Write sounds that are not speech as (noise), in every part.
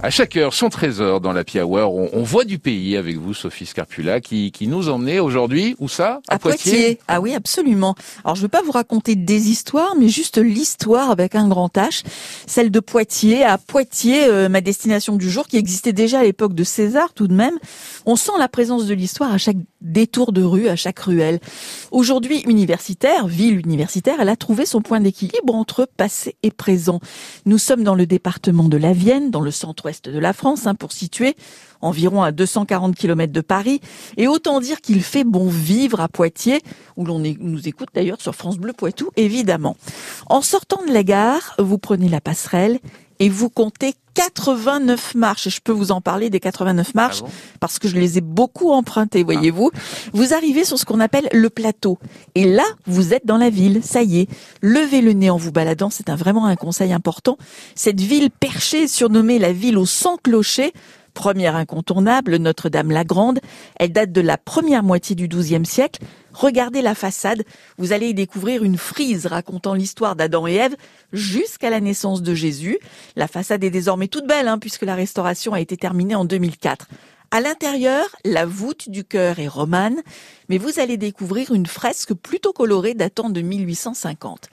À chaque heure, son trésor dans la Hour. On, on voit du pays avec vous, Sophie Scarpula, qui, qui nous emmenait aujourd'hui, où ça? À, Poitiers? Ah oui, absolument. Alors, je ne veux pas vous raconter des histoires, mais juste l'histoire avec un grand H, celle de Poitiers. À Poitiers, euh, ma destination du jour, qui existait déjà à l'époque de César tout de même. On sent la présence de l'histoire à chaque détour de rue, à chaque ruelle. Aujourd'hui universitaire, ville universitaire, elle a trouvé son point d'équilibre entre passé et présent. Nous sommes dans le département de la Vienne, dans le centre-ouest de la France, hein, pour situer environ à 240 km de Paris. Et autant dire qu'il fait bon vivre à Poitiers, où l'on nous écoute d'ailleurs sur France Bleu Poitou, évidemment. En sortant de la gare, vous prenez la passerelle et vous comptez 89 marches. Et je peux vous en parler des 89 marches Ah bon parce que je les ai beaucoup empruntées, voyez-vous. Vous arrivez sur ce qu'on appelle le plateau. Et là, vous êtes dans la ville. Ça y est. Levez le nez en vous baladant. C'est un, vraiment un conseil important. Cette ville perchée, surnommée la ville aux 100 clochers, Première incontournable, Notre-Dame-la-Grande. Elle date de la première moitié du XIIe siècle. Regardez la façade. Vous allez y découvrir une frise racontant l'histoire d'Adam et Ève jusqu'à la naissance de Jésus. La façade est désormais toute belle, hein, puisque la restauration a été terminée en 2004. À l'intérieur, la voûte du chœur est romane, mais vous allez découvrir une fresque plutôt colorée datant de 1850.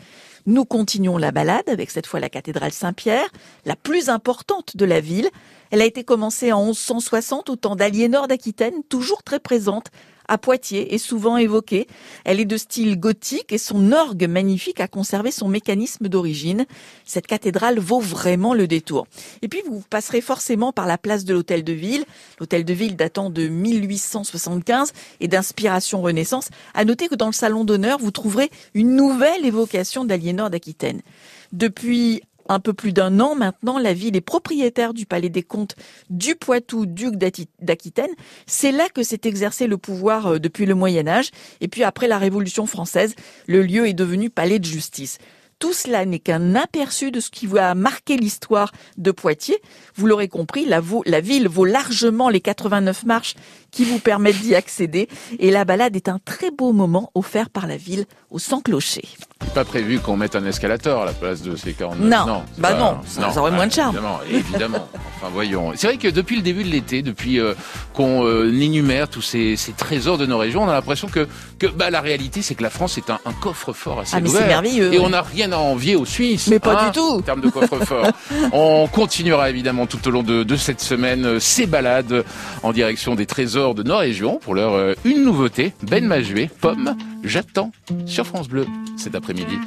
Nous continuons la balade avec cette fois la cathédrale Saint-Pierre, la plus importante de la ville. Elle a été commencée en 1160 au temps d'Aliénor d'Aquitaine, toujours très présente à Poitiers et souvent évoquée. Elle est de style gothique et son orgue magnifique a conservé son mécanisme d'origine. Cette cathédrale vaut vraiment le détour. Et puis vous passerez forcément par la place de l'hôtel de ville, l'hôtel de ville datant de 1875 et d'inspiration Renaissance. À noter que dans le salon d'honneur, vous trouverez une nouvelle évocation d'Aliénor d'Aquitaine. Depuis un peu plus d'un an maintenant, la ville est propriétaire du Palais des Comtes du Poitou, duc d'Aquitaine. C'est là que s'est exercé le pouvoir euh, depuis le Moyen Âge. Et puis après la Révolution française, le lieu est devenu palais de justice. Tout cela n'est qu'un aperçu de ce qui va marquer l'histoire de Poitiers. Vous l'aurez compris, la, vaut- la ville vaut largement les 89 marches qui vous permettent d'y accéder. Et la balade est un très beau moment offert par la ville au sans clocher. Pas prévu qu'on mette un escalator à la place de ces 49. Non. c'est Bah pas- non, ça- ça aurait moins de charme. Évidemment, évidemment. (laughs) Enfin, voyons. C'est vrai que depuis le début de l'été, depuis euh, qu'on euh, énumère tous ces, ces trésors de nos régions, on a l'impression que, que bah, la réalité, c'est que la France est un, un coffre-fort assez Ah, mais ouvert. c'est merveilleux, Et on n'a rien à envier aux Suisses. Mais pas hein, du tout. En termes de coffre-fort. (laughs) on continuera évidemment tout au long de, de cette semaine euh, ces balades en direction des trésors de nos régions. Pour l'heure, une nouveauté. Ben Majué, Pomme, j'attends sur France Bleu cet après-midi.